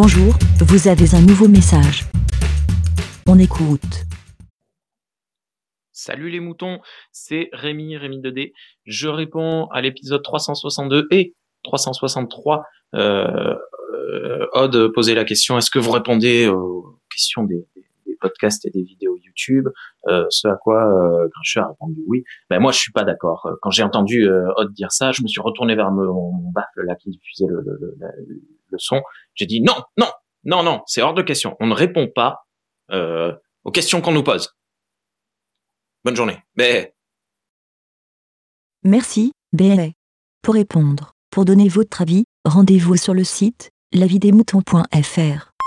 Bonjour, vous avez un nouveau message. On écoute. Salut les moutons, c'est Rémi, Rémi 2D. Je réponds à l'épisode 362 et 363. Euh, euh, Odd posait la question, est-ce que vous répondez aux questions des podcasts et des vidéos YouTube euh, Ce à quoi euh, Grincheux a répondu oui. Ben moi je suis pas d'accord. Quand j'ai entendu euh, Odd dire ça, je me suis retourné vers mon, mon baffle là qui diffusait le, le, le, son. J'ai dit non, non, non, non, c'est hors de question. On ne répond pas euh, aux questions qu'on nous pose. Bonne journée. Merci, BLA. Pour répondre, pour donner votre avis, rendez-vous sur le site lavidemouton.fr.